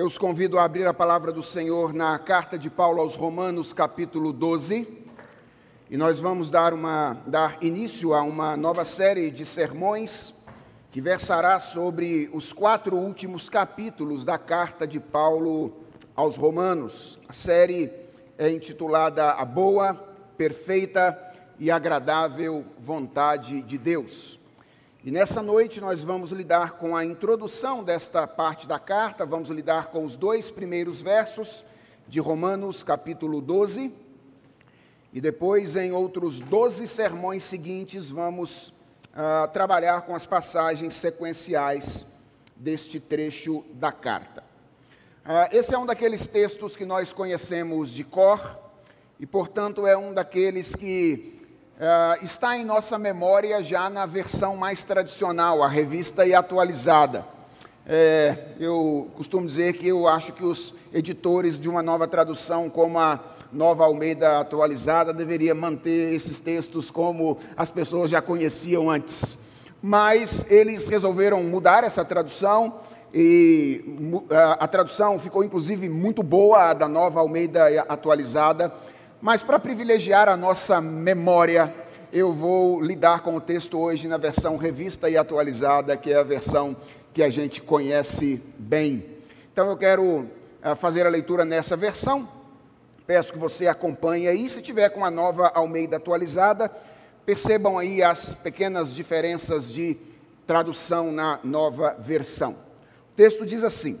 Eu os convido a abrir a palavra do Senhor na carta de Paulo aos Romanos, capítulo 12. E nós vamos dar, uma, dar início a uma nova série de sermões que versará sobre os quatro últimos capítulos da carta de Paulo aos Romanos. A série é intitulada A Boa, Perfeita e Agradável Vontade de Deus. E nessa noite nós vamos lidar com a introdução desta parte da carta, vamos lidar com os dois primeiros versos de Romanos, capítulo 12. E depois, em outros 12 sermões seguintes, vamos uh, trabalhar com as passagens sequenciais deste trecho da carta. Uh, esse é um daqueles textos que nós conhecemos de cor, e, portanto, é um daqueles que uh, está em nossa memória já na versão mais tradicional, a revista e atualizada. É, eu costumo dizer que eu acho que os editores de uma nova tradução, como a Nova Almeida atualizada, deveria manter esses textos como as pessoas já conheciam antes. Mas eles resolveram mudar essa tradução e a, a tradução ficou inclusive muito boa, a da Nova Almeida atualizada. Mas para privilegiar a nossa memória, eu vou lidar com o texto hoje na versão revista e atualizada, que é a versão que a gente conhece bem. Então eu quero uh, fazer a leitura nessa versão. Peço que você acompanhe aí. Se tiver com a nova Almeida atualizada, percebam aí as pequenas diferenças de tradução na nova versão. O texto diz assim: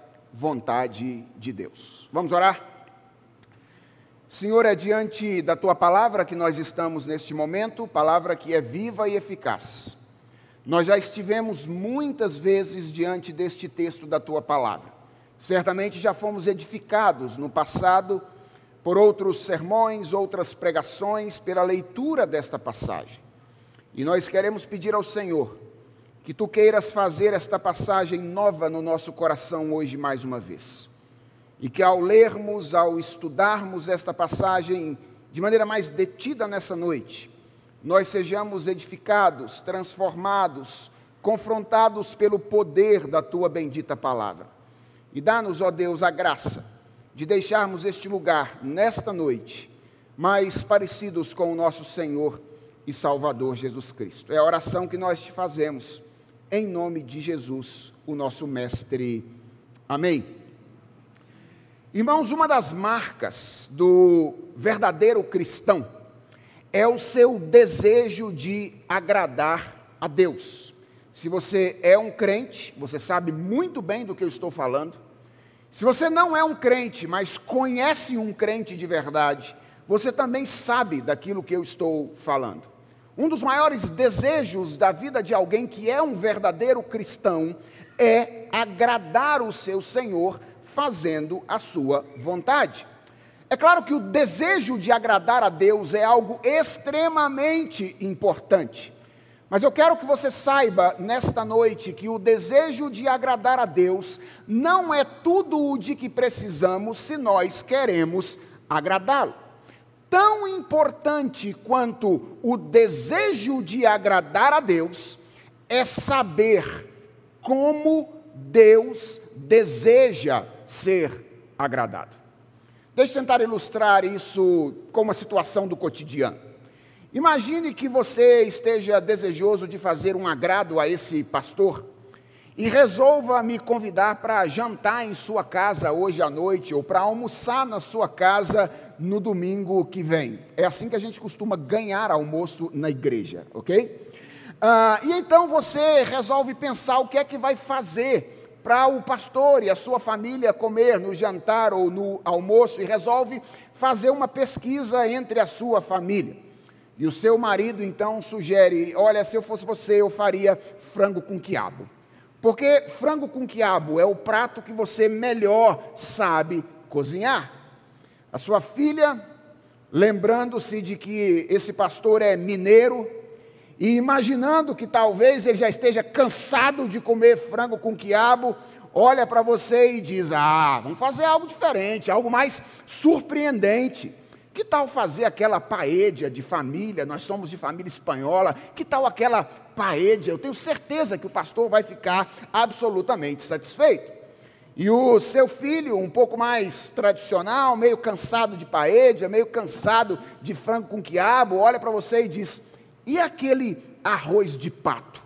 de Deus. Vamos orar? Senhor, é diante da tua palavra que nós estamos neste momento, palavra que é viva e eficaz. Nós já estivemos muitas vezes diante deste texto da tua palavra. Certamente já fomos edificados no passado por outros sermões, outras pregações, pela leitura desta passagem. E nós queremos pedir ao Senhor que tu queiras fazer esta passagem nova no nosso coração hoje mais uma vez. E que ao lermos, ao estudarmos esta passagem de maneira mais detida nessa noite, nós sejamos edificados, transformados, confrontados pelo poder da tua bendita palavra. E dá-nos, ó Deus, a graça de deixarmos este lugar nesta noite mais parecidos com o nosso Senhor e Salvador Jesus Cristo. É a oração que nós te fazemos em nome de Jesus, o nosso Mestre. Amém. Irmãos, uma das marcas do verdadeiro cristão é o seu desejo de agradar a Deus. Se você é um crente, você sabe muito bem do que eu estou falando. Se você não é um crente, mas conhece um crente de verdade, você também sabe daquilo que eu estou falando. Um dos maiores desejos da vida de alguém que é um verdadeiro cristão é agradar o seu Senhor fazendo a sua vontade. É claro que o desejo de agradar a Deus é algo extremamente importante. Mas eu quero que você saiba nesta noite que o desejo de agradar a Deus não é tudo o de que precisamos se nós queremos agradá-lo tão importante quanto o desejo de agradar a Deus é saber como Deus deseja ser agradado. Deixa eu tentar ilustrar isso com uma situação do cotidiano. Imagine que você esteja desejoso de fazer um agrado a esse pastor e resolva me convidar para jantar em sua casa hoje à noite ou para almoçar na sua casa no domingo que vem. É assim que a gente costuma ganhar almoço na igreja, ok? Ah, e então você resolve pensar o que é que vai fazer para o pastor e a sua família comer no jantar ou no almoço e resolve fazer uma pesquisa entre a sua família. E o seu marido então sugere: olha, se eu fosse você, eu faria frango com quiabo. Porque frango com quiabo é o prato que você melhor sabe cozinhar. A sua filha, lembrando-se de que esse pastor é mineiro, e imaginando que talvez ele já esteja cansado de comer frango com quiabo, olha para você e diz: Ah, vamos fazer algo diferente, algo mais surpreendente. Que tal fazer aquela paella de família? Nós somos de família espanhola. Que tal aquela paella? Eu tenho certeza que o pastor vai ficar absolutamente satisfeito. E o seu filho, um pouco mais tradicional, meio cansado de paella, meio cansado de frango com quiabo, olha para você e diz: "E aquele arroz de pato?"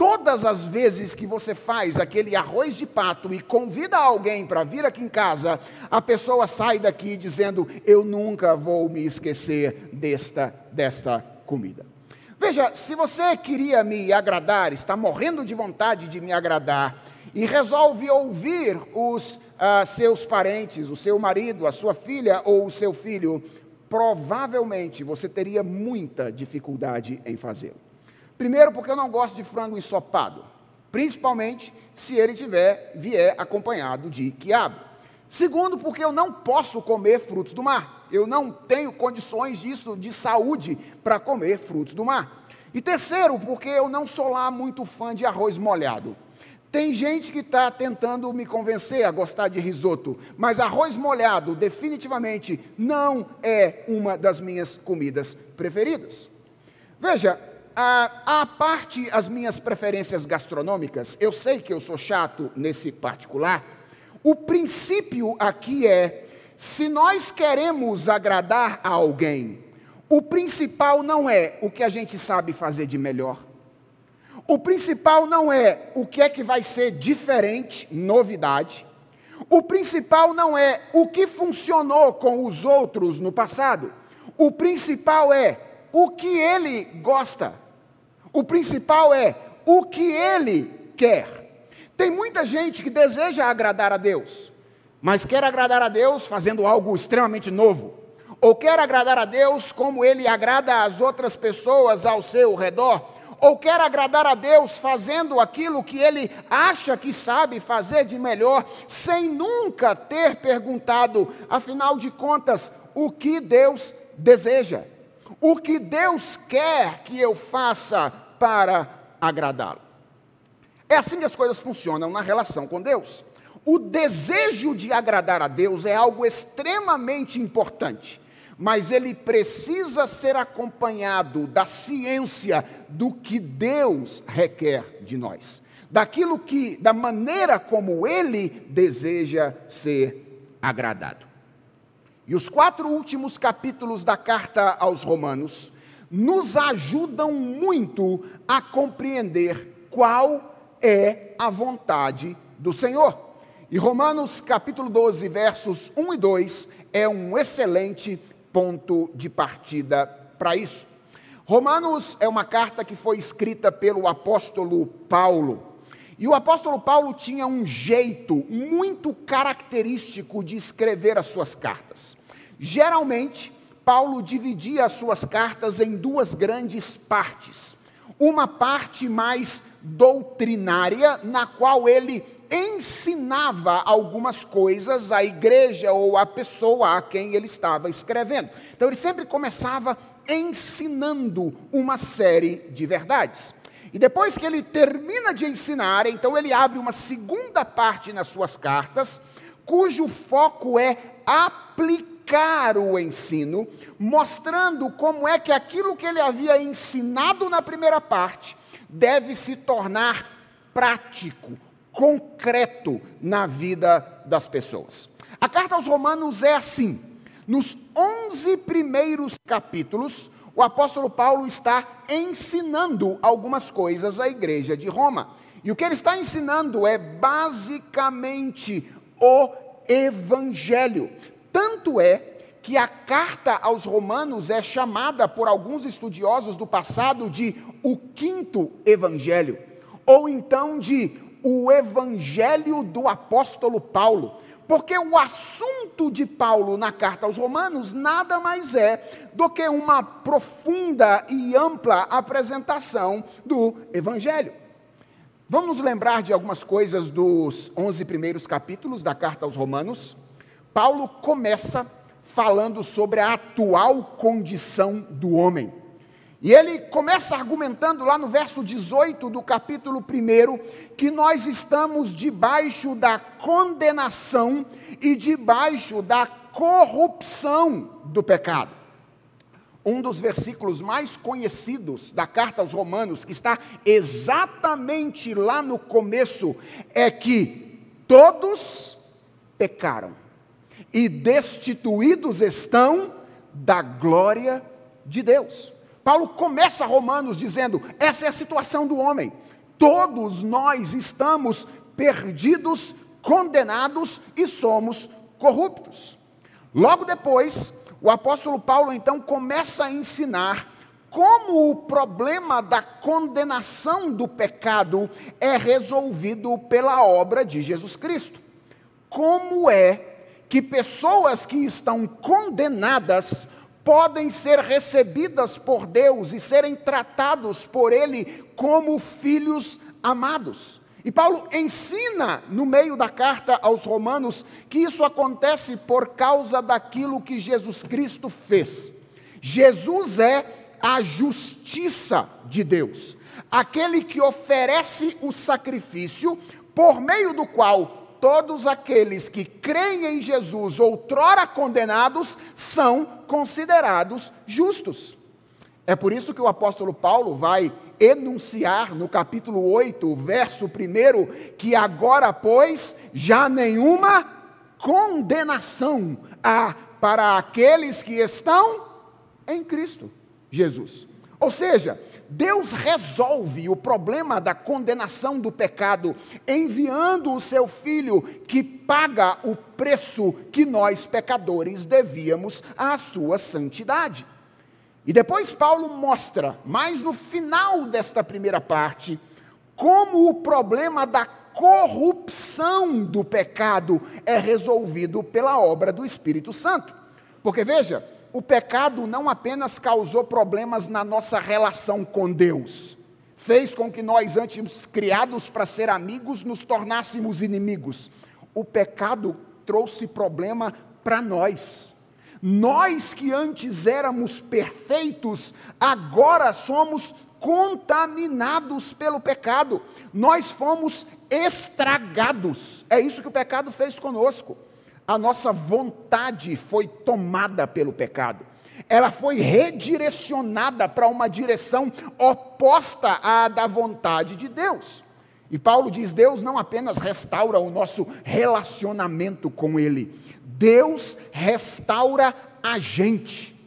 Todas as vezes que você faz aquele arroz de pato e convida alguém para vir aqui em casa, a pessoa sai daqui dizendo: Eu nunca vou me esquecer desta, desta comida. Veja, se você queria me agradar, está morrendo de vontade de me agradar, e resolve ouvir os uh, seus parentes, o seu marido, a sua filha ou o seu filho, provavelmente você teria muita dificuldade em fazê-lo. Primeiro, porque eu não gosto de frango ensopado, principalmente se ele tiver vier acompanhado de quiabo. Segundo, porque eu não posso comer frutos do mar. Eu não tenho condições disso de saúde para comer frutos do mar. E terceiro, porque eu não sou lá muito fã de arroz molhado. Tem gente que está tentando me convencer a gostar de risoto, mas arroz molhado definitivamente não é uma das minhas comidas preferidas. Veja, a, a parte as minhas preferências gastronômicas, eu sei que eu sou chato nesse particular. O princípio aqui é: se nós queremos agradar a alguém, o principal não é o que a gente sabe fazer de melhor. O principal não é o que é que vai ser diferente, novidade. O principal não é o que funcionou com os outros no passado. O principal é o que ele gosta. O principal é o que ele quer. Tem muita gente que deseja agradar a Deus, mas quer agradar a Deus fazendo algo extremamente novo, ou quer agradar a Deus como ele agrada as outras pessoas ao seu redor, ou quer agradar a Deus fazendo aquilo que ele acha que sabe fazer de melhor, sem nunca ter perguntado, afinal de contas, o que Deus deseja. O que Deus quer que eu faça para agradá-lo. É assim que as coisas funcionam na relação com Deus. O desejo de agradar a Deus é algo extremamente importante, mas ele precisa ser acompanhado da ciência do que Deus requer de nós, daquilo que, da maneira como ele deseja ser agradado. E os quatro últimos capítulos da carta aos Romanos nos ajudam muito a compreender qual é a vontade do Senhor. E Romanos capítulo 12, versos 1 e 2 é um excelente ponto de partida para isso. Romanos é uma carta que foi escrita pelo apóstolo Paulo. E o apóstolo Paulo tinha um jeito muito característico de escrever as suas cartas. Geralmente, Paulo dividia as suas cartas em duas grandes partes. Uma parte mais doutrinária, na qual ele ensinava algumas coisas à igreja ou à pessoa a quem ele estava escrevendo. Então ele sempre começava ensinando uma série de verdades. E depois que ele termina de ensinar, então ele abre uma segunda parte nas suas cartas, cujo foco é aplicar o ensino, mostrando como é que aquilo que ele havia ensinado na primeira parte deve se tornar prático, concreto na vida das pessoas. A carta aos Romanos é assim. Nos 11 primeiros capítulos, o apóstolo Paulo está ensinando algumas coisas à igreja de Roma. E o que ele está ensinando é basicamente o evangelho. Tanto é que a carta aos Romanos é chamada por alguns estudiosos do passado de o quinto evangelho, ou então de o evangelho do apóstolo Paulo. Porque o assunto de Paulo na carta aos Romanos nada mais é do que uma profunda e ampla apresentação do Evangelho. Vamos nos lembrar de algumas coisas dos 11 primeiros capítulos da carta aos Romanos. Paulo começa falando sobre a atual condição do homem. E ele começa argumentando lá no verso 18 do capítulo 1 que nós estamos debaixo da condenação e debaixo da corrupção do pecado. Um dos versículos mais conhecidos da carta aos Romanos, que está exatamente lá no começo, é que todos pecaram e destituídos estão da glória de Deus. Paulo começa Romanos dizendo: essa é a situação do homem. Todos nós estamos perdidos, condenados e somos corruptos. Logo depois, o apóstolo Paulo então começa a ensinar como o problema da condenação do pecado é resolvido pela obra de Jesus Cristo. Como é que pessoas que estão condenadas podem ser recebidas por Deus e serem tratados por Ele como filhos amados. E Paulo ensina no meio da carta aos Romanos que isso acontece por causa daquilo que Jesus Cristo fez. Jesus é a justiça de Deus, aquele que oferece o sacrifício por meio do qual todos aqueles que creem em Jesus, outrora condenados, são considerados justos. É por isso que o apóstolo Paulo vai enunciar no capítulo 8, verso 1, que agora, pois, já nenhuma condenação há para aqueles que estão em Cristo Jesus. Ou seja, Deus resolve o problema da condenação do pecado, enviando o seu filho que paga o preço que nós pecadores devíamos à sua santidade. E depois Paulo mostra, mais no final desta primeira parte, como o problema da corrupção do pecado é resolvido pela obra do Espírito Santo. Porque veja, o pecado não apenas causou problemas na nossa relação com Deus, fez com que nós, antes criados para ser amigos, nos tornássemos inimigos. O pecado trouxe problema para nós. Nós que antes éramos perfeitos, agora somos contaminados pelo pecado. Nós fomos estragados. É isso que o pecado fez conosco a nossa vontade foi tomada pelo pecado. Ela foi redirecionada para uma direção oposta à da vontade de Deus. E Paulo diz: Deus não apenas restaura o nosso relacionamento com Ele, Deus restaura a gente.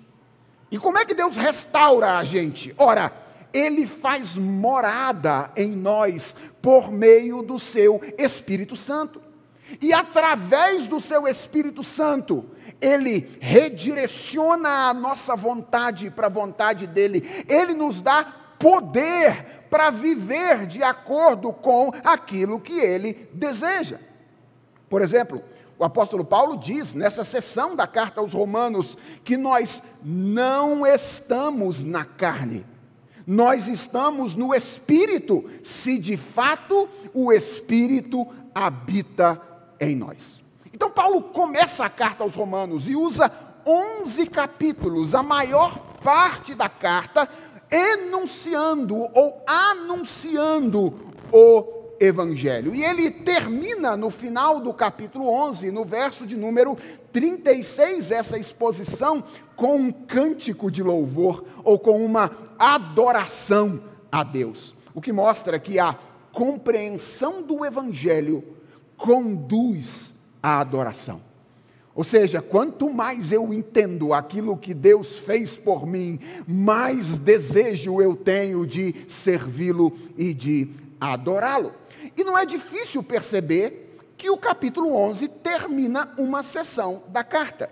E como é que Deus restaura a gente? Ora, Ele faz morada em nós por meio do seu Espírito Santo. E através do seu Espírito Santo, ele redireciona a nossa vontade para a vontade dele. Ele nos dá poder para viver de acordo com aquilo que ele deseja. Por exemplo, o apóstolo Paulo diz nessa sessão da carta aos Romanos que nós não estamos na carne, nós estamos no Espírito, se de fato o Espírito habita em nós. Então, Paulo começa a carta aos Romanos e usa 11 capítulos, a maior parte da carta, enunciando ou anunciando o Evangelho. E ele termina no final do capítulo 11, no verso de número 36, essa exposição com um cântico de louvor ou com uma adoração a Deus. O que mostra que a compreensão do Evangelho conduz à adoração. Ou seja, quanto mais eu entendo aquilo que Deus fez por mim, mais desejo eu tenho de servi-lo e de adorá-lo. E não é difícil perceber que o capítulo 11 termina uma sessão da carta.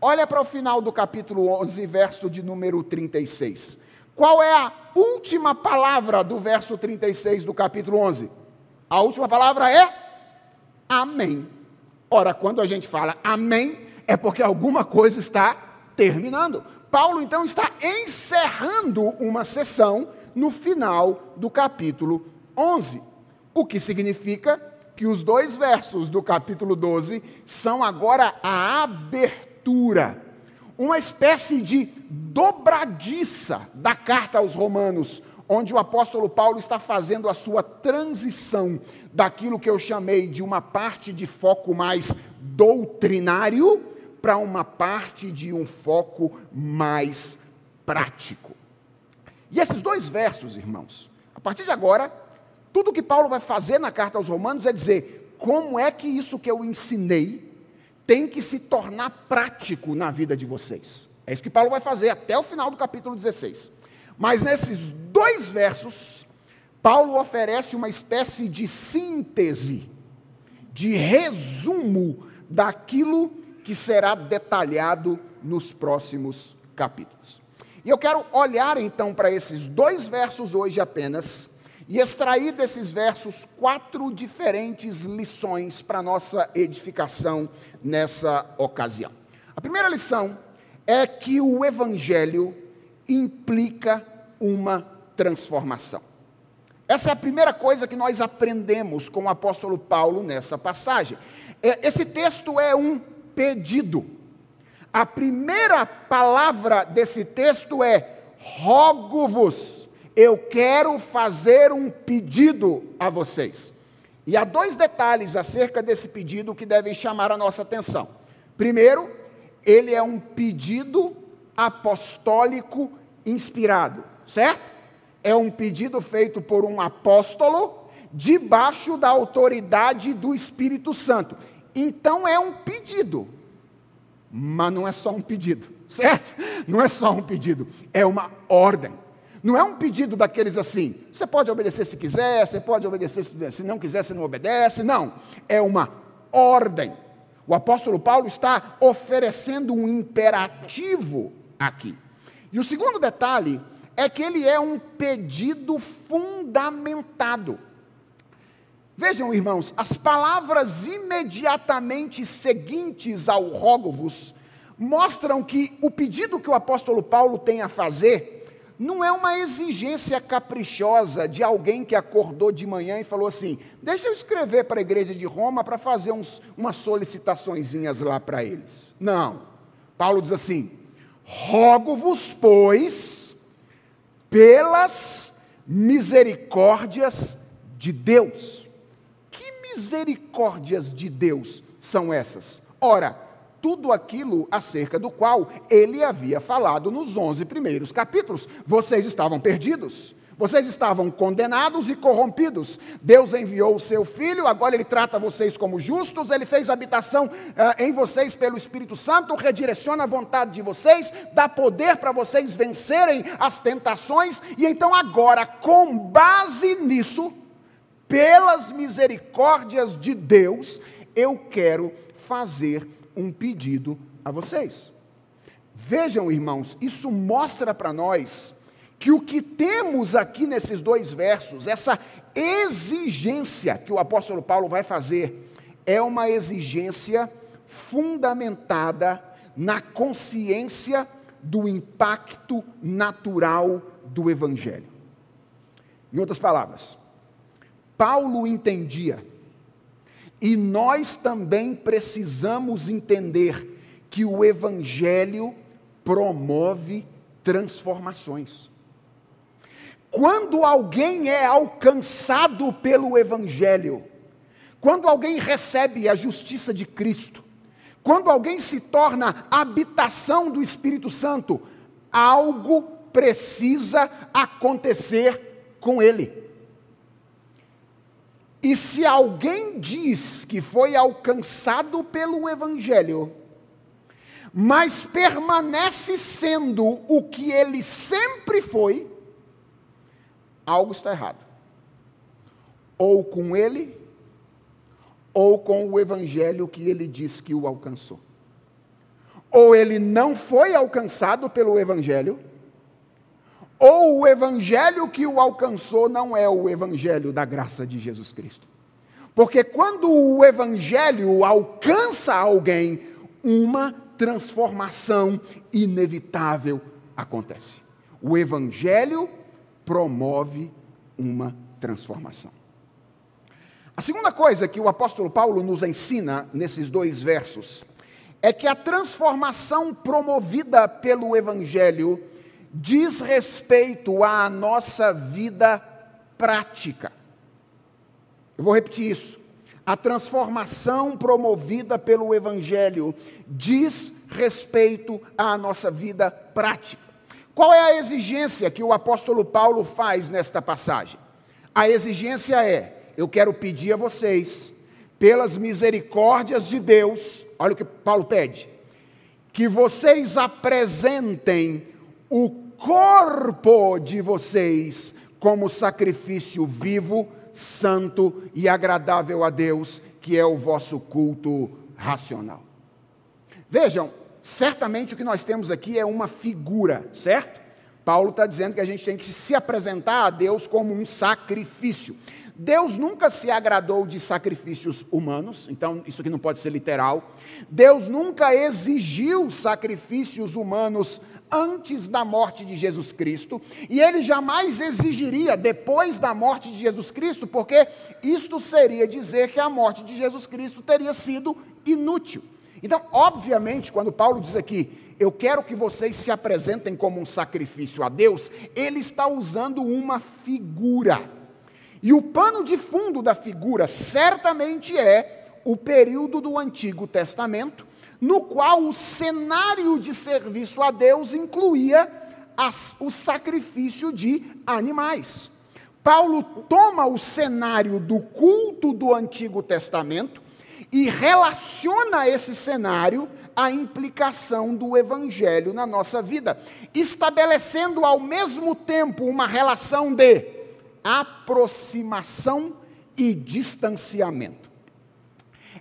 Olha para o final do capítulo 11, verso de número 36. Qual é a última palavra do verso 36 do capítulo 11? A última palavra é Amém. Ora, quando a gente fala amém, é porque alguma coisa está terminando. Paulo então está encerrando uma sessão no final do capítulo 11. O que significa que os dois versos do capítulo 12 são agora a abertura, uma espécie de dobradiça da carta aos Romanos, onde o apóstolo Paulo está fazendo a sua transição daquilo que eu chamei de uma parte de foco mais doutrinário para uma parte de um foco mais prático. E esses dois versos, irmãos, a partir de agora, tudo que Paulo vai fazer na carta aos Romanos é dizer como é que isso que eu ensinei tem que se tornar prático na vida de vocês. É isso que Paulo vai fazer até o final do capítulo 16. Mas nesses dois versos, Paulo oferece uma espécie de síntese, de resumo daquilo que será detalhado nos próximos capítulos. E eu quero olhar então para esses dois versos hoje apenas e extrair desses versos quatro diferentes lições para nossa edificação nessa ocasião. A primeira lição é que o evangelho implica uma transformação. Essa é a primeira coisa que nós aprendemos com o apóstolo Paulo nessa passagem. É, esse texto é um pedido. A primeira palavra desse texto é rogo-vos eu quero fazer um pedido a vocês. E há dois detalhes acerca desse pedido que devem chamar a nossa atenção. Primeiro, ele é um pedido apostólico inspirado, certo? É um pedido feito por um apóstolo debaixo da autoridade do Espírito Santo. Então é um pedido, mas não é só um pedido, certo? Não é só um pedido, é uma ordem. Não é um pedido daqueles assim, você pode obedecer se quiser, você pode obedecer se não quiser, você não obedece. Não, é uma ordem. O apóstolo Paulo está oferecendo um imperativo aqui. E o segundo detalhe é que ele é um pedido fundamentado. Vejam, irmãos, as palavras imediatamente seguintes ao rogo-vos mostram que o pedido que o apóstolo Paulo tem a fazer não é uma exigência caprichosa de alguém que acordou de manhã e falou assim: deixa eu escrever para a igreja de Roma para fazer uns, umas solicitaçõezinhas lá para eles. Não. Paulo diz assim: rogo-vos, pois, pelas misericórdias de Deus. Que misericórdias de Deus são essas? Ora, tudo aquilo acerca do qual ele havia falado nos 11 primeiros capítulos. Vocês estavam perdidos. Vocês estavam condenados e corrompidos. Deus enviou o seu filho, agora ele trata vocês como justos, ele fez habitação uh, em vocês pelo Espírito Santo, redireciona a vontade de vocês, dá poder para vocês vencerem as tentações, e então agora, com base nisso, pelas misericórdias de Deus, eu quero fazer um pedido a vocês. Vejam, irmãos, isso mostra para nós que o que temos aqui nesses dois versos, essa exigência que o apóstolo Paulo vai fazer, é uma exigência fundamentada na consciência do impacto natural do Evangelho. Em outras palavras, Paulo entendia e nós também precisamos entender que o Evangelho promove transformações. Quando alguém é alcançado pelo Evangelho, quando alguém recebe a justiça de Cristo, quando alguém se torna habitação do Espírito Santo, algo precisa acontecer com ele. E se alguém diz que foi alcançado pelo Evangelho, mas permanece sendo o que ele sempre foi, algo está errado. Ou com ele, ou com o Evangelho que ele diz que o alcançou. Ou ele não foi alcançado pelo Evangelho, ou o evangelho que o alcançou não é o evangelho da graça de Jesus Cristo. Porque quando o evangelho alcança alguém, uma transformação inevitável acontece. O evangelho promove uma transformação. A segunda coisa que o apóstolo Paulo nos ensina nesses dois versos é que a transformação promovida pelo Evangelho diz respeito à nossa vida prática. Eu vou repetir isso. A transformação promovida pelo Evangelho diz respeito à nossa vida prática. Qual é a exigência que o apóstolo Paulo faz nesta passagem? A exigência é: eu quero pedir a vocês, pelas misericórdias de Deus, olha o que Paulo pede, que vocês apresentem o corpo de vocês como sacrifício vivo, santo e agradável a Deus, que é o vosso culto racional. Vejam, certamente o que nós temos aqui é uma figura, certo? Paulo está dizendo que a gente tem que se apresentar a Deus como um sacrifício. Deus nunca se agradou de sacrifícios humanos, então isso aqui não pode ser literal. Deus nunca exigiu sacrifícios humanos antes da morte de Jesus Cristo, e ele jamais exigiria depois da morte de Jesus Cristo, porque isto seria dizer que a morte de Jesus Cristo teria sido inútil. Então, obviamente, quando Paulo diz aqui, eu quero que vocês se apresentem como um sacrifício a Deus, ele está usando uma figura. E o pano de fundo da figura certamente é o período do Antigo Testamento, no qual o cenário de serviço a Deus incluía as, o sacrifício de animais. Paulo toma o cenário do culto do Antigo Testamento e relaciona esse cenário à implicação do Evangelho na nossa vida, estabelecendo ao mesmo tempo uma relação de aproximação e distanciamento.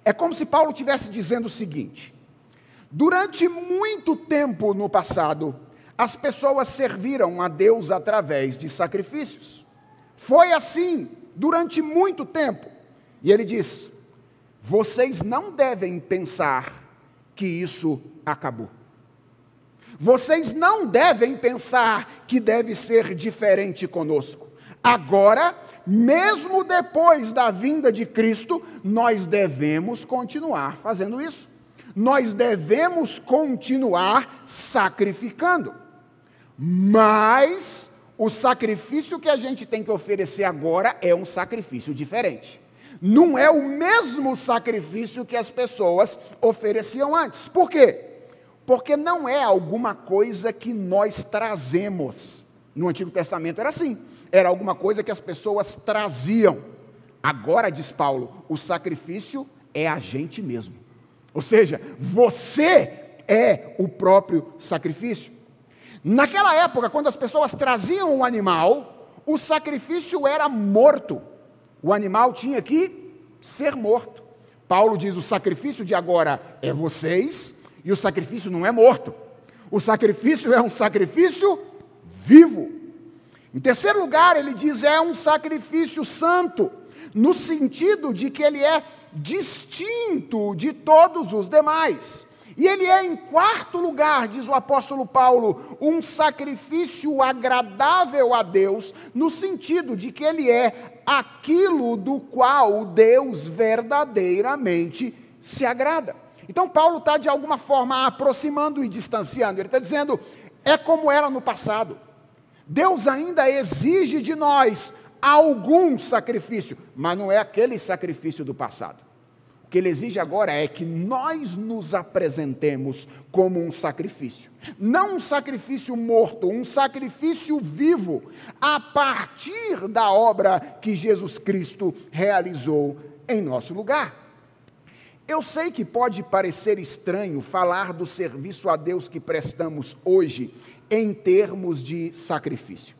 É como se Paulo estivesse dizendo o seguinte: durante muito tempo no passado, as pessoas serviram a Deus através de sacrifícios. Foi assim durante muito tempo. E ele diz: vocês não devem pensar que isso acabou. Vocês não devem pensar que deve ser diferente conosco. Agora, mesmo depois da vinda de Cristo, nós devemos continuar fazendo isso. Nós devemos continuar sacrificando. Mas o sacrifício que a gente tem que oferecer agora é um sacrifício diferente. Não é o mesmo sacrifício que as pessoas ofereciam antes. Por quê? Porque não é alguma coisa que nós trazemos. No Antigo Testamento era assim era alguma coisa que as pessoas traziam. Agora, diz Paulo, o sacrifício é a gente mesmo. Ou seja, você é o próprio sacrifício. Naquela época, quando as pessoas traziam um animal, o sacrifício era morto. O animal tinha que ser morto. Paulo diz: o sacrifício de agora é vocês, e o sacrifício não é morto. O sacrifício é um sacrifício vivo. Em terceiro lugar, ele diz é um sacrifício santo, no sentido de que ele é distinto de todos os demais. E ele é, em quarto lugar, diz o apóstolo Paulo, um sacrifício agradável a Deus, no sentido de que ele é aquilo do qual Deus verdadeiramente se agrada. Então, Paulo está, de alguma forma, aproximando e distanciando. Ele está dizendo, é como era no passado. Deus ainda exige de nós algum sacrifício, mas não é aquele sacrifício do passado. O que ele exige agora é que nós nos apresentemos como um sacrifício. Não um sacrifício morto, um sacrifício vivo, a partir da obra que Jesus Cristo realizou em nosso lugar. Eu sei que pode parecer estranho falar do serviço a Deus que prestamos hoje em termos de sacrifício.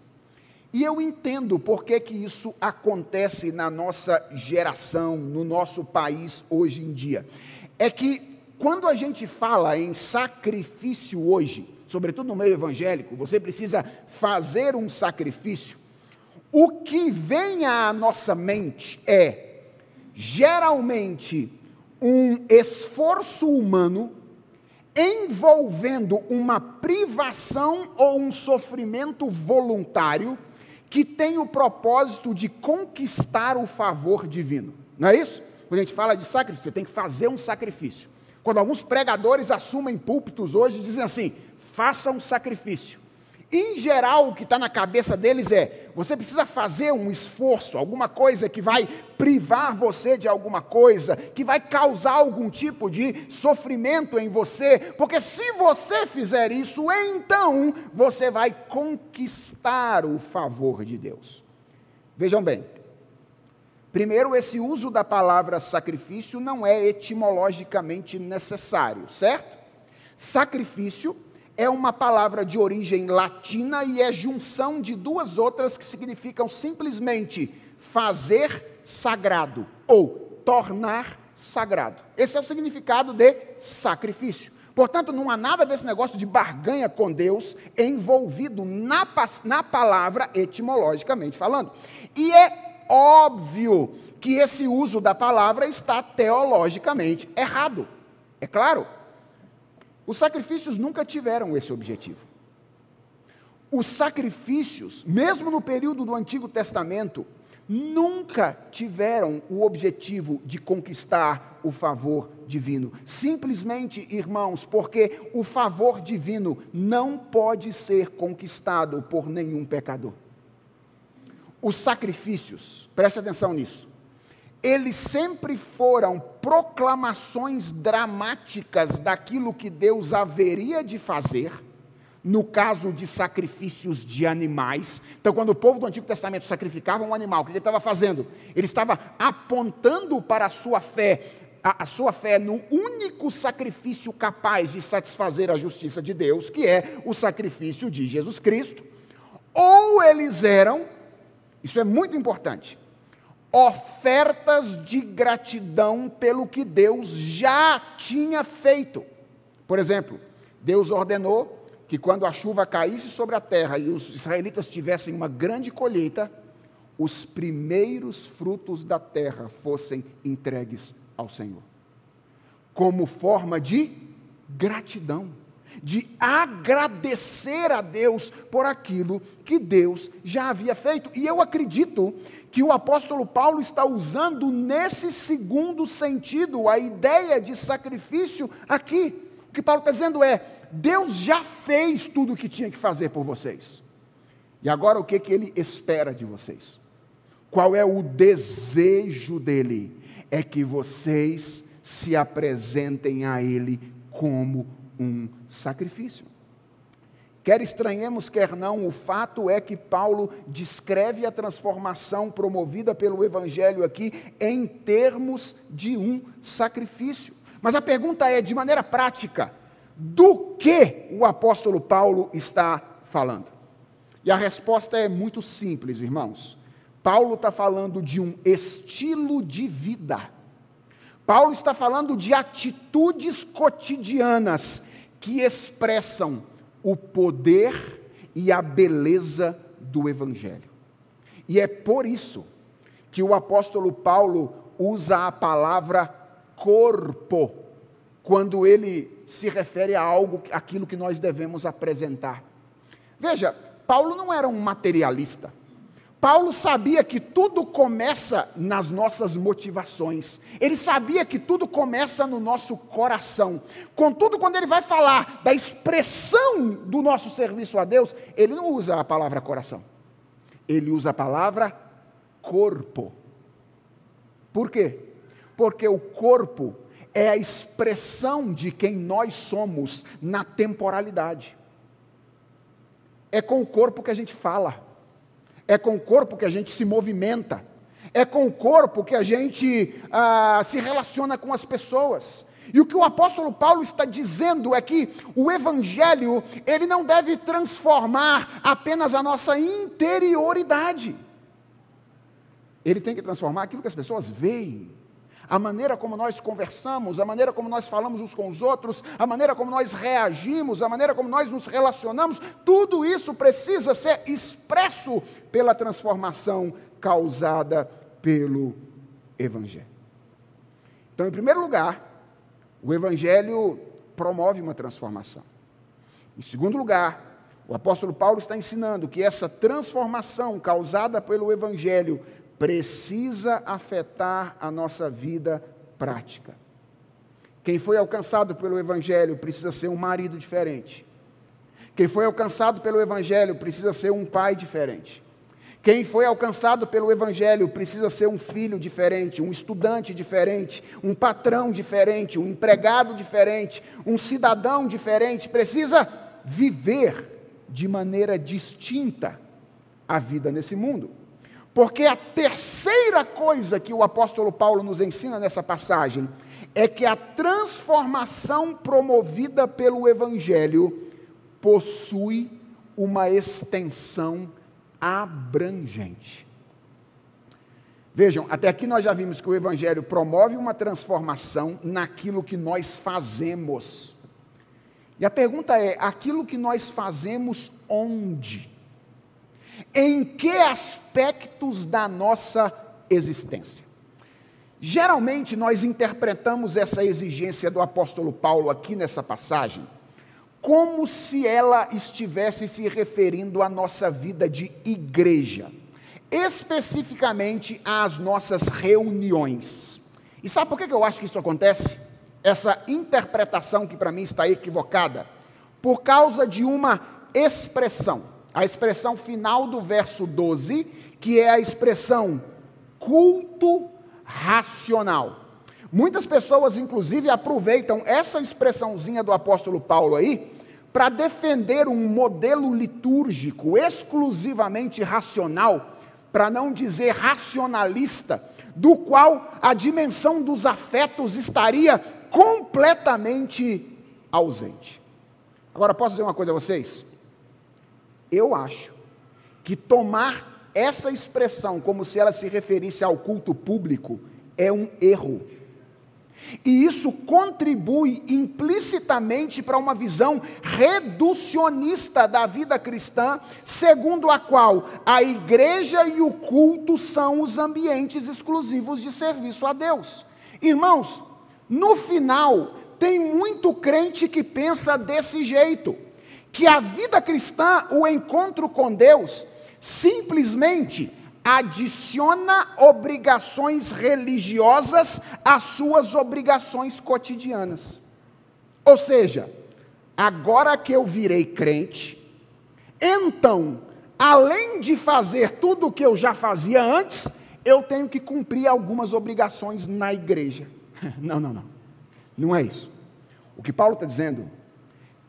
E eu entendo por que, que isso acontece na nossa geração, no nosso país hoje em dia. É que quando a gente fala em sacrifício hoje, sobretudo no meio evangélico, você precisa fazer um sacrifício. O que vem à nossa mente é, geralmente, um esforço humano envolvendo uma privação ou um sofrimento voluntário que tem o propósito de conquistar o favor divino. Não é isso? Quando a gente fala de sacrifício, você tem que fazer um sacrifício. Quando alguns pregadores assumem púlpitos hoje, dizem assim: faça um sacrifício. Em geral, o que está na cabeça deles é: você precisa fazer um esforço, alguma coisa que vai privar você de alguma coisa, que vai causar algum tipo de sofrimento em você, porque se você fizer isso, então você vai conquistar o favor de Deus. Vejam bem, primeiro, esse uso da palavra sacrifício não é etimologicamente necessário, certo? Sacrifício é uma palavra de origem latina e é junção de duas outras que significam simplesmente fazer sagrado ou tornar sagrado. Esse é o significado de sacrifício. Portanto, não há nada desse negócio de barganha com Deus envolvido na, na palavra etimologicamente falando. E é óbvio que esse uso da palavra está teologicamente errado. É claro. Os sacrifícios nunca tiveram esse objetivo. Os sacrifícios, mesmo no período do Antigo Testamento, nunca tiveram o objetivo de conquistar o favor divino. Simplesmente, irmãos, porque o favor divino não pode ser conquistado por nenhum pecador. Os sacrifícios, preste atenção nisso, eles sempre foram proclamações dramáticas daquilo que Deus haveria de fazer, no caso de sacrifícios de animais. Então, quando o povo do Antigo Testamento sacrificava um animal, o que ele estava fazendo? Ele estava apontando para a sua fé, a, a sua fé no único sacrifício capaz de satisfazer a justiça de Deus, que é o sacrifício de Jesus Cristo. Ou eles eram, isso é muito importante, ofertas de gratidão pelo que Deus já tinha feito. Por exemplo, Deus ordenou que quando a chuva caísse sobre a terra e os israelitas tivessem uma grande colheita, os primeiros frutos da terra fossem entregues ao Senhor, como forma de gratidão, de agradecer a Deus por aquilo que Deus já havia feito. E eu acredito que o apóstolo Paulo está usando nesse segundo sentido a ideia de sacrifício aqui. O que Paulo está dizendo é: Deus já fez tudo o que tinha que fazer por vocês. E agora o que, que ele espera de vocês? Qual é o desejo dele? É que vocês se apresentem a ele como um sacrifício. Quer estranhemos, quer não, o fato é que Paulo descreve a transformação promovida pelo Evangelho aqui em termos de um sacrifício. Mas a pergunta é, de maneira prática, do que o apóstolo Paulo está falando? E a resposta é muito simples, irmãos. Paulo está falando de um estilo de vida. Paulo está falando de atitudes cotidianas que expressam o poder e a beleza do Evangelho. E é por isso que o apóstolo Paulo usa a palavra corpo quando ele se refere a algo, aquilo que nós devemos apresentar. Veja, Paulo não era um materialista. Paulo sabia que tudo começa nas nossas motivações. Ele sabia que tudo começa no nosso coração. Contudo, quando ele vai falar da expressão do nosso serviço a Deus, ele não usa a palavra coração. Ele usa a palavra corpo. Por quê? Porque o corpo é a expressão de quem nós somos na temporalidade. É com o corpo que a gente fala é com o corpo que a gente se movimenta, é com o corpo que a gente ah, se relaciona com as pessoas. E o que o apóstolo Paulo está dizendo é que o evangelho, ele não deve transformar apenas a nossa interioridade. Ele tem que transformar aquilo que as pessoas veem a maneira como nós conversamos, a maneira como nós falamos uns com os outros, a maneira como nós reagimos, a maneira como nós nos relacionamos, tudo isso precisa ser expresso pela transformação causada pelo Evangelho. Então, em primeiro lugar, o Evangelho promove uma transformação. Em segundo lugar, o apóstolo Paulo está ensinando que essa transformação causada pelo Evangelho precisa afetar a nossa vida prática. Quem foi alcançado pelo Evangelho precisa ser um marido diferente. Quem foi alcançado pelo Evangelho precisa ser um pai diferente. Quem foi alcançado pelo Evangelho precisa ser um filho diferente, um estudante diferente, um patrão diferente, um empregado diferente, um cidadão diferente, precisa viver de maneira distinta a vida nesse mundo. Porque a terceira coisa que o apóstolo Paulo nos ensina nessa passagem é que a transformação promovida pelo Evangelho possui uma extensão abrangente. Vejam, até aqui nós já vimos que o Evangelho promove uma transformação naquilo que nós fazemos. E a pergunta é: aquilo que nós fazemos onde? Em que aspectos da nossa existência? Geralmente nós interpretamos essa exigência do apóstolo Paulo aqui nessa passagem como se ela estivesse se referindo à nossa vida de igreja, especificamente às nossas reuniões. E sabe por que eu acho que isso acontece? Essa interpretação que para mim está equivocada, por causa de uma expressão, a expressão final do verso 12, que é a expressão culto racional. Muitas pessoas, inclusive, aproveitam essa expressãozinha do apóstolo Paulo aí para defender um modelo litúrgico exclusivamente racional, para não dizer racionalista, do qual a dimensão dos afetos estaria completamente ausente. Agora, posso dizer uma coisa a vocês? Eu acho que tomar essa expressão como se ela se referisse ao culto público é um erro. E isso contribui implicitamente para uma visão reducionista da vida cristã, segundo a qual a igreja e o culto são os ambientes exclusivos de serviço a Deus. Irmãos, no final, tem muito crente que pensa desse jeito, que a vida cristã, o encontro com Deus, simplesmente adiciona obrigações religiosas às suas obrigações cotidianas. Ou seja, agora que eu virei crente, então, além de fazer tudo o que eu já fazia antes, eu tenho que cumprir algumas obrigações na igreja. Não, não, não. Não é isso. O que Paulo está dizendo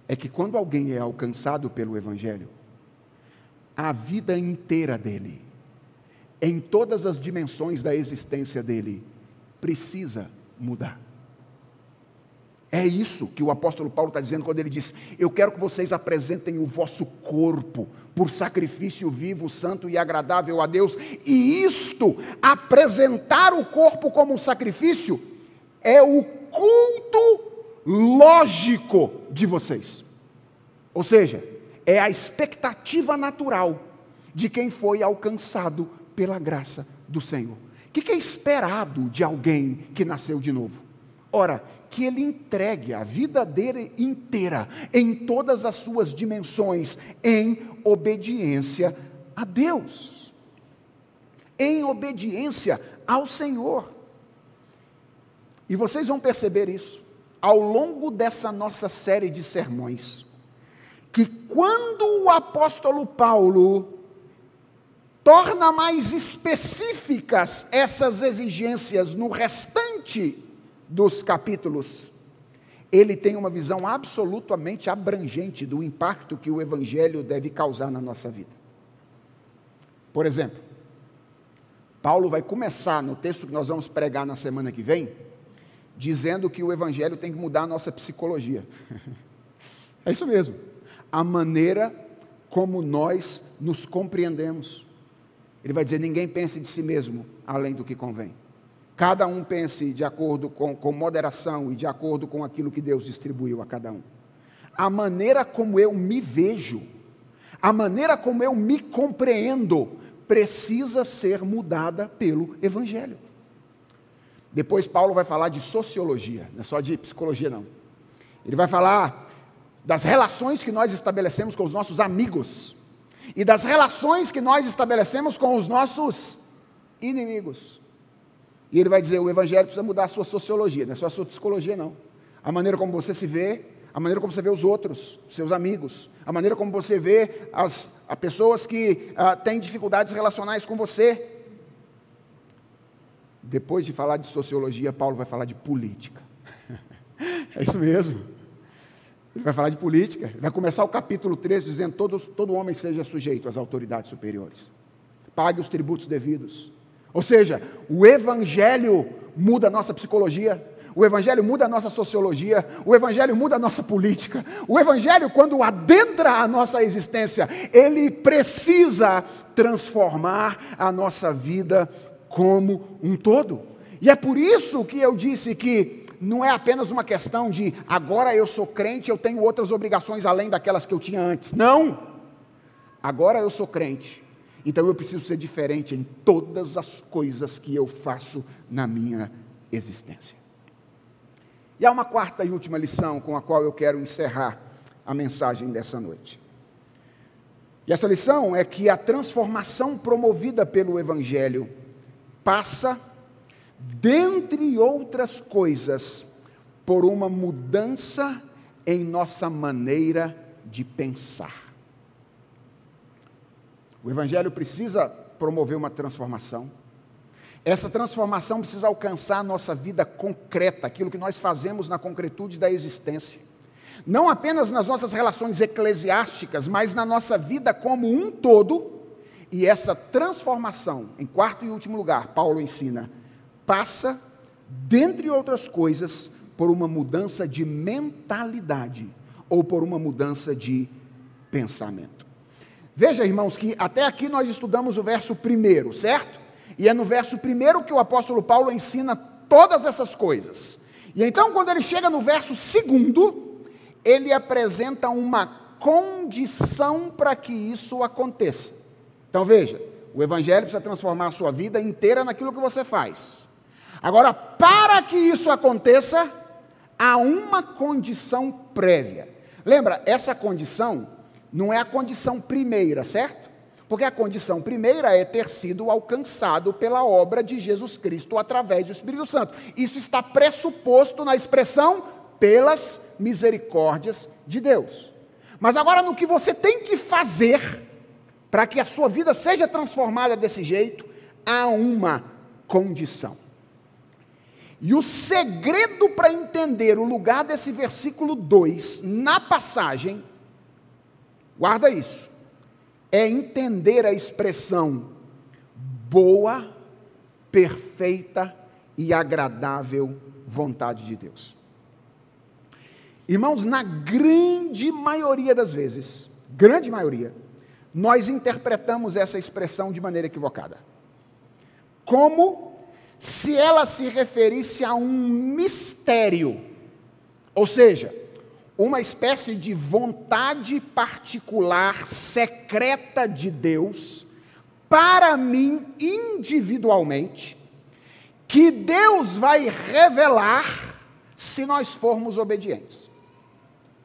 é que quando alguém é alcançado pelo Evangelho, a vida inteira dele em todas as dimensões da existência dele, precisa mudar. É isso que o apóstolo Paulo está dizendo quando ele diz: Eu quero que vocês apresentem o vosso corpo por sacrifício vivo, santo e agradável a Deus. E isto, apresentar o corpo como um sacrifício, é o culto lógico de vocês. Ou seja, é a expectativa natural de quem foi alcançado pela graça do Senhor. O que é esperado de alguém que nasceu de novo? Ora, que ele entregue a vida dele inteira, em todas as suas dimensões, em obediência a Deus, em obediência ao Senhor. E vocês vão perceber isso ao longo dessa nossa série de sermões, que quando o apóstolo Paulo torna mais específicas essas exigências no restante dos capítulos, ele tem uma visão absolutamente abrangente do impacto que o Evangelho deve causar na nossa vida. Por exemplo, Paulo vai começar no texto que nós vamos pregar na semana que vem, dizendo que o Evangelho tem que mudar a nossa psicologia. é isso mesmo. A maneira como nós nos compreendemos. Ele vai dizer: ninguém pense de si mesmo além do que convém. Cada um pense de acordo com, com moderação e de acordo com aquilo que Deus distribuiu a cada um. A maneira como eu me vejo, a maneira como eu me compreendo, precisa ser mudada pelo Evangelho. Depois Paulo vai falar de sociologia, não é só de psicologia, não. Ele vai falar das relações que nós estabelecemos com os nossos amigos, e das relações que nós estabelecemos com os nossos inimigos. E ele vai dizer: o evangelho precisa mudar a sua sociologia, não é só a sua psicologia, não. A maneira como você se vê, a maneira como você vê os outros, seus amigos, a maneira como você vê as, as pessoas que ah, têm dificuldades relacionais com você. Depois de falar de sociologia, Paulo vai falar de política. é isso mesmo. Ele vai falar de política. Ele vai começar o capítulo 3 dizendo: todo, todo homem seja sujeito às autoridades superiores. Pague os tributos devidos. Ou seja, o Evangelho muda a nossa psicologia, o Evangelho muda a nossa sociologia, o Evangelho muda a nossa política. O Evangelho, quando adentra a nossa existência, ele precisa transformar a nossa vida como um todo. E é por isso que eu disse que não é apenas uma questão de agora eu sou crente, eu tenho outras obrigações além daquelas que eu tinha antes. Não! Agora eu sou crente, então eu preciso ser diferente em todas as coisas que eu faço na minha existência. E há uma quarta e última lição com a qual eu quero encerrar a mensagem dessa noite. E essa lição é que a transformação promovida pelo Evangelho passa, dentre outras coisas, por uma mudança em nossa maneira de pensar. O Evangelho precisa promover uma transformação. Essa transformação precisa alcançar a nossa vida concreta, aquilo que nós fazemos na concretude da existência. Não apenas nas nossas relações eclesiásticas, mas na nossa vida como um todo e essa transformação, em quarto e último lugar, Paulo ensina, passa, dentre outras coisas, por uma mudança de mentalidade ou por uma mudança de pensamento. Veja, irmãos, que até aqui nós estudamos o verso primeiro, certo? E é no verso primeiro que o apóstolo Paulo ensina todas essas coisas. E então, quando ele chega no verso segundo, ele apresenta uma condição para que isso aconteça. Então veja, o Evangelho precisa transformar a sua vida inteira naquilo que você faz. Agora, para que isso aconteça, há uma condição prévia. Lembra, essa condição não é a condição primeira, certo? Porque a condição primeira é ter sido alcançado pela obra de Jesus Cristo através do Espírito Santo. Isso está pressuposto na expressão pelas misericórdias de Deus. Mas agora, no que você tem que fazer para que a sua vida seja transformada desse jeito, há uma condição. E o segredo para entender o lugar desse versículo 2 na passagem, guarda isso, é entender a expressão boa, perfeita e agradável vontade de Deus. Irmãos, na grande maioria das vezes, grande maioria, nós interpretamos essa expressão de maneira equivocada. Como se ela se referisse a um mistério, ou seja, uma espécie de vontade particular, secreta de Deus, para mim individualmente, que Deus vai revelar se nós formos obedientes.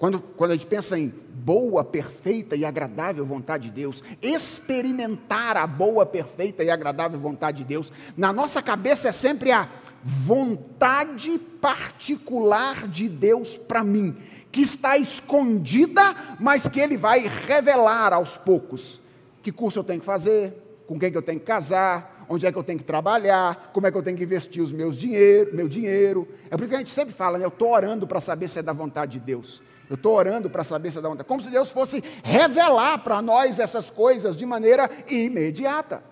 Quando, quando a gente pensa em boa, perfeita e agradável vontade de Deus, experimentar a boa, perfeita e agradável vontade de Deus, na nossa cabeça é sempre a vontade particular de Deus para mim, que está escondida, mas que Ele vai revelar aos poucos. Que curso eu tenho que fazer, com quem que eu tenho que casar, onde é que eu tenho que trabalhar, como é que eu tenho que investir os meus dinheiro, meu dinheiro. É por isso que a gente sempre fala, né? eu estou orando para saber se é da vontade de Deus. Eu estou orando para saber se é da vontade. Como se Deus fosse revelar para nós essas coisas de maneira imediata.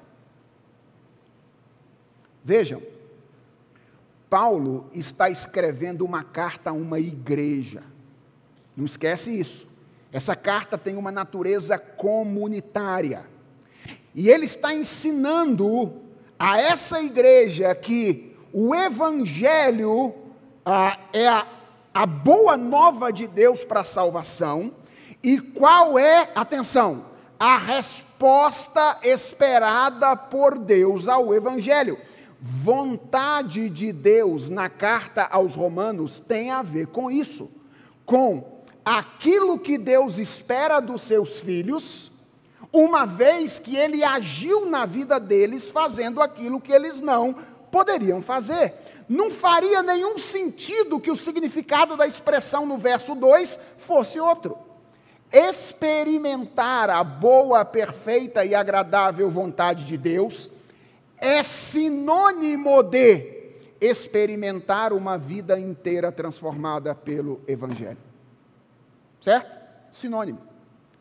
Vejam, Paulo está escrevendo uma carta a uma igreja. Não esquece isso. Essa carta tem uma natureza comunitária. E ele está ensinando a essa igreja que o evangelho ah, é a a boa nova de Deus para a salvação e qual é, atenção, a resposta esperada por Deus ao Evangelho. Vontade de Deus na carta aos Romanos tem a ver com isso, com aquilo que Deus espera dos seus filhos, uma vez que ele agiu na vida deles fazendo aquilo que eles não poderiam fazer. Não faria nenhum sentido que o significado da expressão no verso 2 fosse outro. Experimentar a boa, perfeita e agradável vontade de Deus é sinônimo de experimentar uma vida inteira transformada pelo Evangelho. Certo? Sinônimo.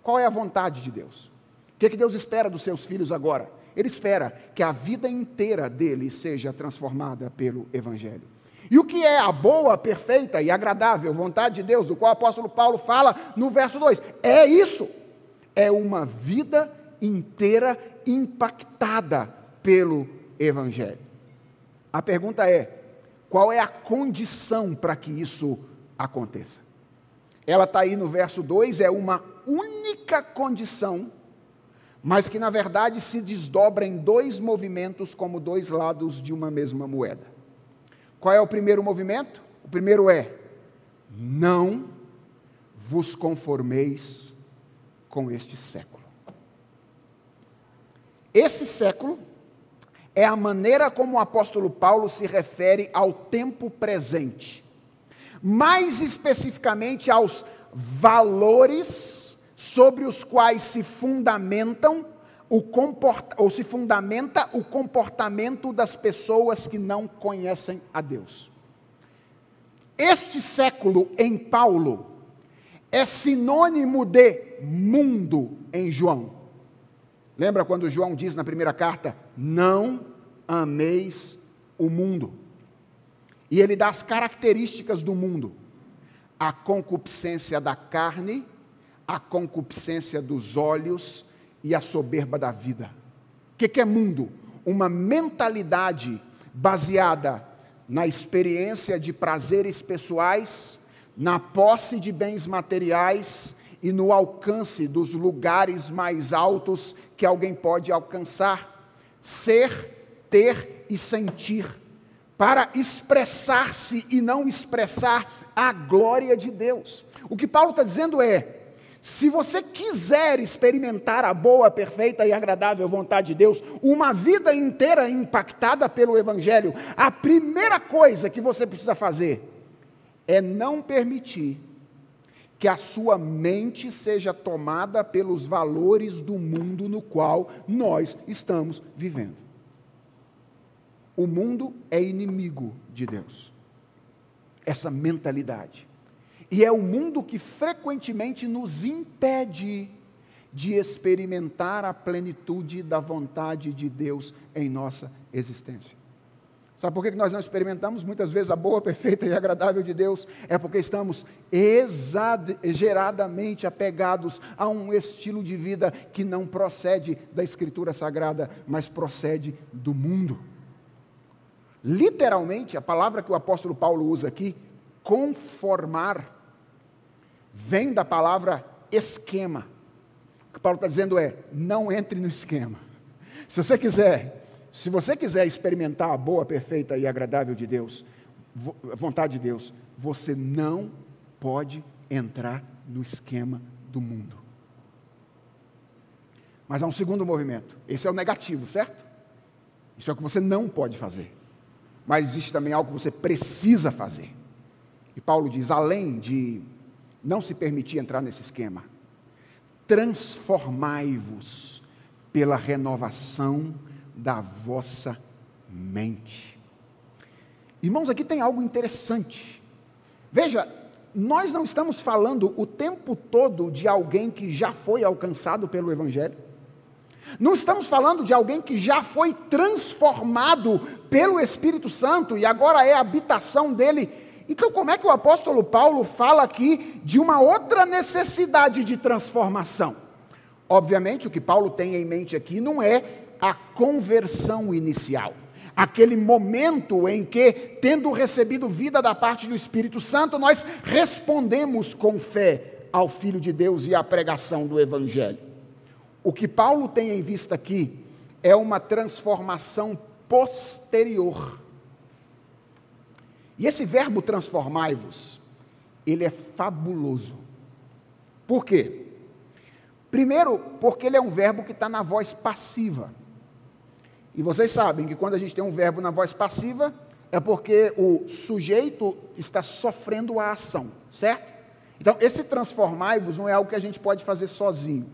Qual é a vontade de Deus? O que, é que Deus espera dos seus filhos agora? Ele espera que a vida inteira dele seja transformada pelo Evangelho. E o que é a boa, perfeita e agradável vontade de Deus, do qual o apóstolo Paulo fala no verso 2? É isso. É uma vida inteira impactada pelo Evangelho. A pergunta é: qual é a condição para que isso aconteça? Ela está aí no verso 2, é uma única condição mas que na verdade se desdobra em dois movimentos como dois lados de uma mesma moeda. Qual é o primeiro movimento? O primeiro é: não vos conformeis com este século. Esse século é a maneira como o apóstolo Paulo se refere ao tempo presente, mais especificamente aos valores sobre os quais se fundamentam o comporta, ou se fundamenta o comportamento das pessoas que não conhecem a Deus. Este século em Paulo é sinônimo de mundo em João. Lembra quando João diz na primeira carta: Não ameis o mundo. E ele dá as características do mundo: a concupiscência da carne, a concupiscência dos olhos e a soberba da vida. O que, é mundo? Uma mentalidade baseada na experiência de prazeres pessoais, na posse de bens materiais e no alcance dos lugares mais altos que alguém pode alcançar. Ser, ter e sentir, para expressar-se e não expressar a glória de Deus. O que Paulo está dizendo é: se você quiser experimentar a boa, perfeita e agradável vontade de Deus, uma vida inteira impactada pelo Evangelho, a primeira coisa que você precisa fazer é não permitir que a sua mente seja tomada pelos valores do mundo no qual nós estamos vivendo. O mundo é inimigo de Deus. Essa mentalidade. E é o mundo que frequentemente nos impede de experimentar a plenitude da vontade de Deus em nossa existência. Sabe por que nós não experimentamos muitas vezes a boa, perfeita e agradável de Deus? É porque estamos exageradamente apegados a um estilo de vida que não procede da Escritura Sagrada, mas procede do mundo. Literalmente, a palavra que o apóstolo Paulo usa aqui, conformar, vem da palavra esquema. O que Paulo está dizendo é: não entre no esquema. Se você quiser, se você quiser experimentar a boa, perfeita e agradável de Deus, vontade de Deus, você não pode entrar no esquema do mundo. Mas há um segundo movimento. Esse é o negativo, certo? Isso é o que você não pode fazer. Mas existe também algo que você precisa fazer. E Paulo diz: além de não se permitir entrar nesse esquema. Transformai-vos pela renovação da vossa mente. Irmãos, aqui tem algo interessante. Veja, nós não estamos falando o tempo todo de alguém que já foi alcançado pelo Evangelho. Não estamos falando de alguém que já foi transformado pelo Espírito Santo e agora é a habitação dele então, como é que o apóstolo Paulo fala aqui de uma outra necessidade de transformação? Obviamente, o que Paulo tem em mente aqui não é a conversão inicial, aquele momento em que, tendo recebido vida da parte do Espírito Santo, nós respondemos com fé ao Filho de Deus e à pregação do Evangelho. O que Paulo tem em vista aqui é uma transformação posterior e esse verbo transformai-vos, ele é fabuloso. Por quê? Primeiro, porque ele é um verbo que está na voz passiva. E vocês sabem que quando a gente tem um verbo na voz passiva, é porque o sujeito está sofrendo a ação, certo? Então, esse transformai-vos não é algo que a gente pode fazer sozinho.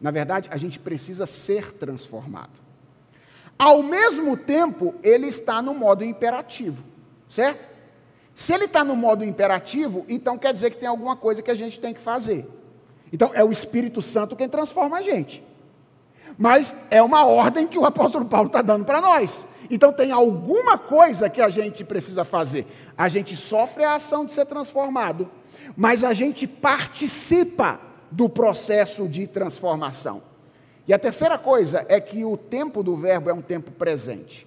Na verdade, a gente precisa ser transformado. Ao mesmo tempo, ele está no modo imperativo, certo? Se ele está no modo imperativo, então quer dizer que tem alguma coisa que a gente tem que fazer. Então, é o Espírito Santo quem transforma a gente. Mas é uma ordem que o apóstolo Paulo está dando para nós. Então, tem alguma coisa que a gente precisa fazer. A gente sofre a ação de ser transformado, mas a gente participa do processo de transformação. E a terceira coisa é que o tempo do verbo é um tempo presente,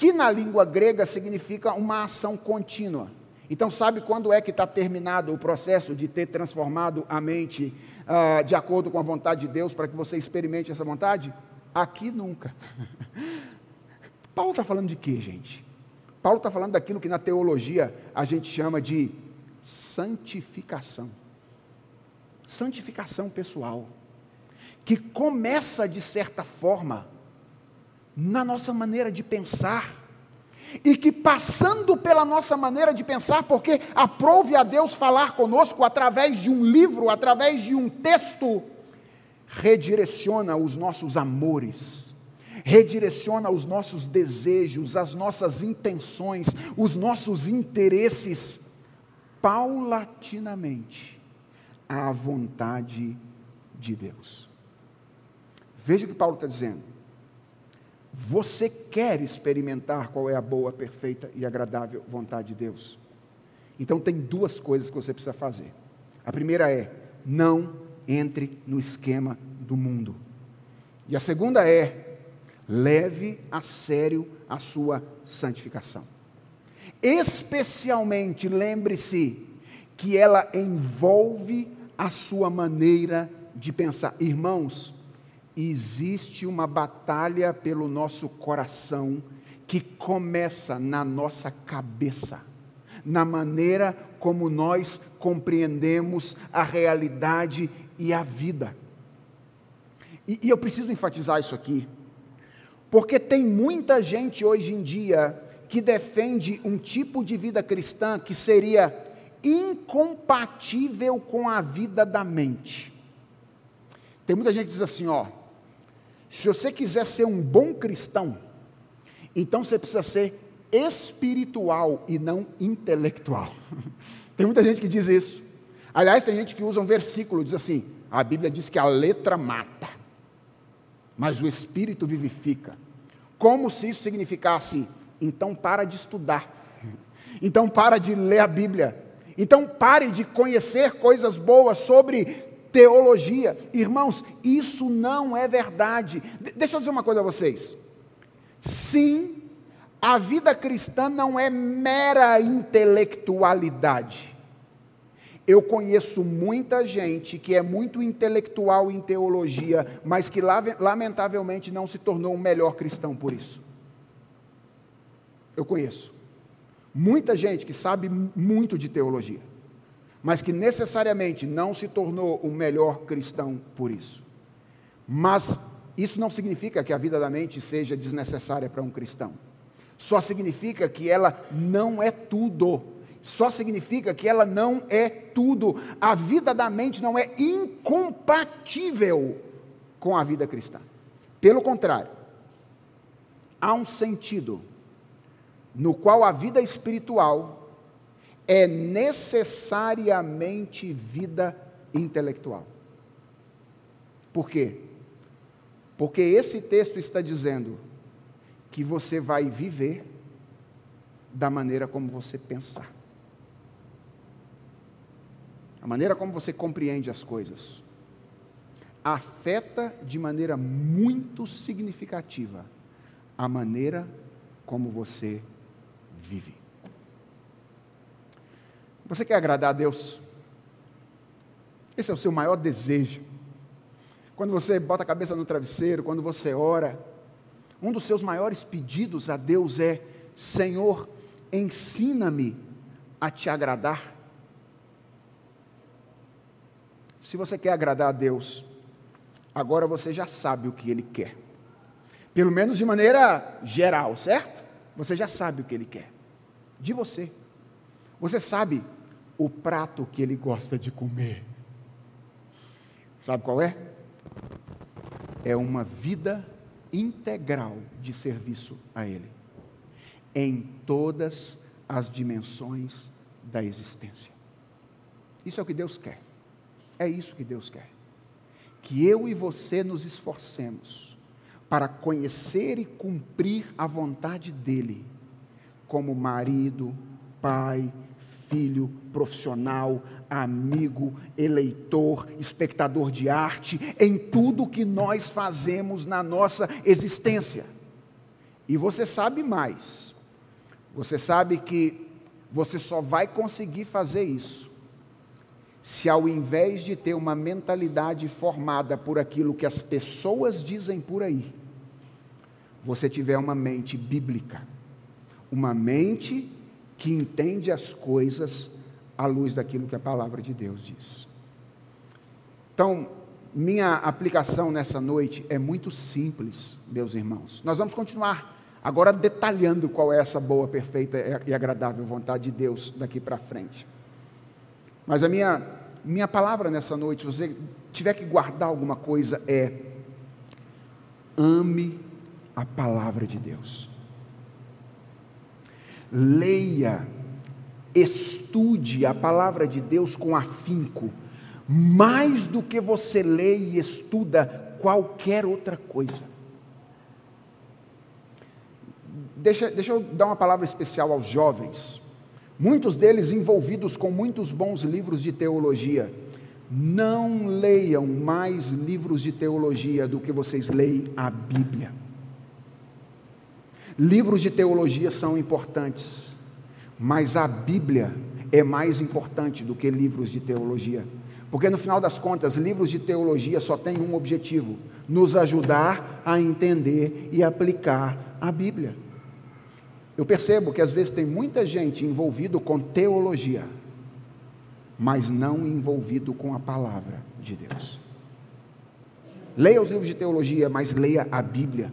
que na língua grega significa uma ação contínua. Então, sabe quando é que está terminado o processo de ter transformado a mente uh, de acordo com a vontade de Deus para que você experimente essa vontade? Aqui nunca. Paulo está falando de quê, gente? Paulo está falando daquilo que na teologia a gente chama de santificação. Santificação pessoal. Que começa, de certa forma, na nossa maneira de pensar e que passando pela nossa maneira de pensar, porque aprove a Deus falar conosco através de um livro, através de um texto, redireciona os nossos amores, redireciona os nossos desejos, as nossas intenções, os nossos interesses, paulatinamente, à vontade de Deus. Veja o que Paulo está dizendo. Você quer experimentar qual é a boa, perfeita e agradável vontade de Deus? Então tem duas coisas que você precisa fazer. A primeira é: não entre no esquema do mundo. E a segunda é: leve a sério a sua santificação. Especialmente lembre-se que ela envolve a sua maneira de pensar. Irmãos, existe uma batalha pelo nosso coração que começa na nossa cabeça, na maneira como nós compreendemos a realidade e a vida. E, e eu preciso enfatizar isso aqui, porque tem muita gente hoje em dia que defende um tipo de vida cristã que seria incompatível com a vida da mente. Tem muita gente que diz assim, ó, se você quiser ser um bom cristão, então você precisa ser espiritual e não intelectual. tem muita gente que diz isso. Aliás, tem gente que usa um versículo, diz assim: a Bíblia diz que a letra mata, mas o espírito vivifica. Como se isso significasse, então para de estudar, então para de ler a Bíblia, então pare de conhecer coisas boas sobre teologia. Irmãos, isso não é verdade. De deixa eu dizer uma coisa a vocês. Sim, a vida cristã não é mera intelectualidade. Eu conheço muita gente que é muito intelectual em teologia, mas que lamentavelmente não se tornou um melhor cristão por isso. Eu conheço. Muita gente que sabe muito de teologia mas que necessariamente não se tornou o melhor cristão por isso. Mas isso não significa que a vida da mente seja desnecessária para um cristão. Só significa que ela não é tudo. Só significa que ela não é tudo. A vida da mente não é incompatível com a vida cristã. Pelo contrário, há um sentido no qual a vida espiritual é necessariamente vida intelectual. Por quê? Porque esse texto está dizendo que você vai viver da maneira como você pensar. A maneira como você compreende as coisas afeta de maneira muito significativa a maneira como você vive. Você quer agradar a Deus? Esse é o seu maior desejo. Quando você bota a cabeça no travesseiro, quando você ora, um dos seus maiores pedidos a Deus é: Senhor, ensina-me a te agradar. Se você quer agradar a Deus, agora você já sabe o que ele quer. Pelo menos de maneira geral, certo? Você já sabe o que ele quer. De você. Você sabe o prato que ele gosta de comer. Sabe qual é? É uma vida integral de serviço a Ele, em todas as dimensões da existência. Isso é o que Deus quer. É isso que Deus quer. Que eu e você nos esforcemos para conhecer e cumprir a vontade dEle, como marido, pai, filho, profissional, amigo, eleitor, espectador de arte, em tudo que nós fazemos na nossa existência. E você sabe mais. Você sabe que você só vai conseguir fazer isso se ao invés de ter uma mentalidade formada por aquilo que as pessoas dizem por aí, você tiver uma mente bíblica, uma mente que entende as coisas à luz daquilo que a palavra de Deus diz. Então, minha aplicação nessa noite é muito simples, meus irmãos. Nós vamos continuar agora detalhando qual é essa boa, perfeita e agradável vontade de Deus daqui para frente. Mas a minha, minha palavra nessa noite, se você tiver que guardar alguma coisa, é: ame a palavra de Deus leia, estude a palavra de Deus com afinco, mais do que você lê e estuda qualquer outra coisa. Deixa, deixa eu dar uma palavra especial aos jovens, muitos deles envolvidos com muitos bons livros de teologia. Não leiam mais livros de teologia do que vocês leem a Bíblia. Livros de teologia são importantes, mas a Bíblia é mais importante do que livros de teologia. Porque no final das contas, livros de teologia só têm um objetivo: nos ajudar a entender e aplicar a Bíblia. Eu percebo que às vezes tem muita gente envolvido com teologia, mas não envolvido com a palavra de Deus. Leia os livros de teologia, mas leia a Bíblia.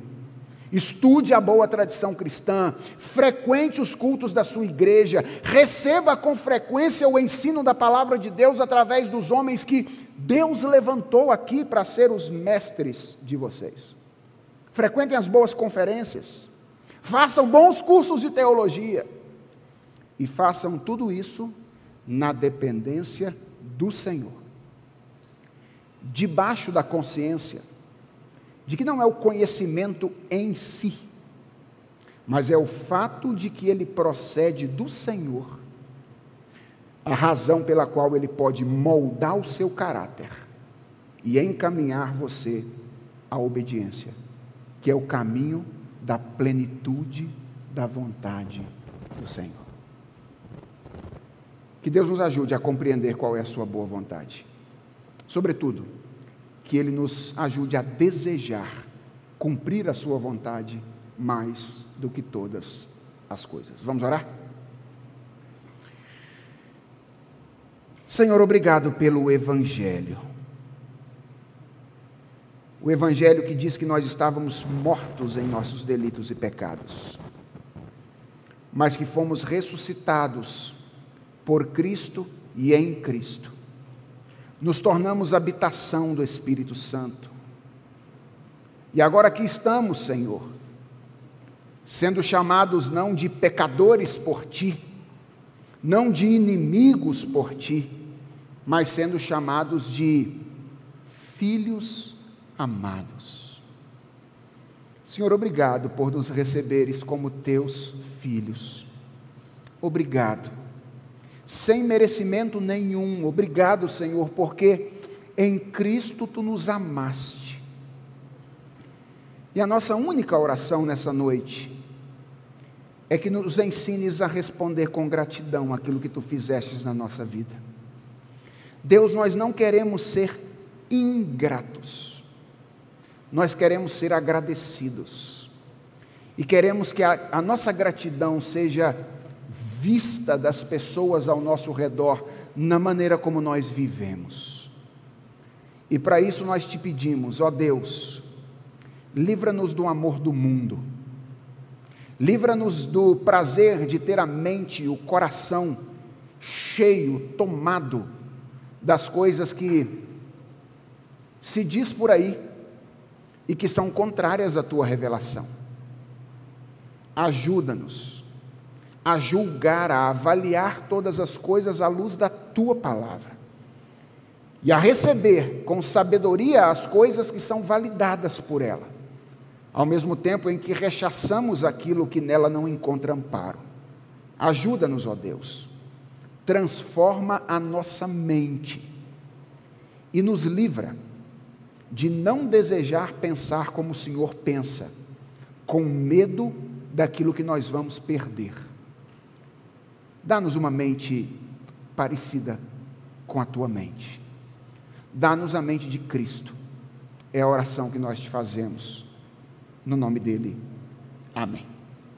Estude a boa tradição cristã, frequente os cultos da sua igreja, receba com frequência o ensino da palavra de Deus através dos homens que Deus levantou aqui para ser os mestres de vocês. Frequentem as boas conferências, façam bons cursos de teologia e façam tudo isso na dependência do Senhor, debaixo da consciência de que não é o conhecimento em si, mas é o fato de que ele procede do Senhor, a razão pela qual ele pode moldar o seu caráter e encaminhar você à obediência, que é o caminho da plenitude da vontade do Senhor. Que Deus nos ajude a compreender qual é a sua boa vontade. Sobretudo, que Ele nos ajude a desejar cumprir a Sua vontade mais do que todas as coisas. Vamos orar? Senhor, obrigado pelo Evangelho. O Evangelho que diz que nós estávamos mortos em nossos delitos e pecados, mas que fomos ressuscitados por Cristo e em Cristo nos tornamos habitação do Espírito Santo. E agora aqui estamos, Senhor, sendo chamados não de pecadores por ti, não de inimigos por ti, mas sendo chamados de filhos amados. Senhor, obrigado por nos receberes como teus filhos. Obrigado sem merecimento nenhum. Obrigado, Senhor, porque em Cristo tu nos amaste. E a nossa única oração nessa noite é que nos ensines a responder com gratidão aquilo que tu fizestes na nossa vida. Deus, nós não queremos ser ingratos, nós queremos ser agradecidos. E queremos que a, a nossa gratidão seja vista das pessoas ao nosso redor na maneira como nós vivemos. E para isso nós te pedimos, ó Deus, livra-nos do amor do mundo, livra-nos do prazer de ter a mente e o coração cheio, tomado das coisas que se diz por aí e que são contrárias à tua revelação. Ajuda-nos a julgar, a avaliar todas as coisas à luz da tua palavra e a receber com sabedoria as coisas que são validadas por ela, ao mesmo tempo em que rechaçamos aquilo que nela não encontra amparo. Ajuda-nos, ó Deus, transforma a nossa mente e nos livra de não desejar pensar como o Senhor pensa, com medo daquilo que nós vamos perder. Dá-nos uma mente parecida com a tua mente. Dá-nos a mente de Cristo. É a oração que nós te fazemos. No nome dele. Amém.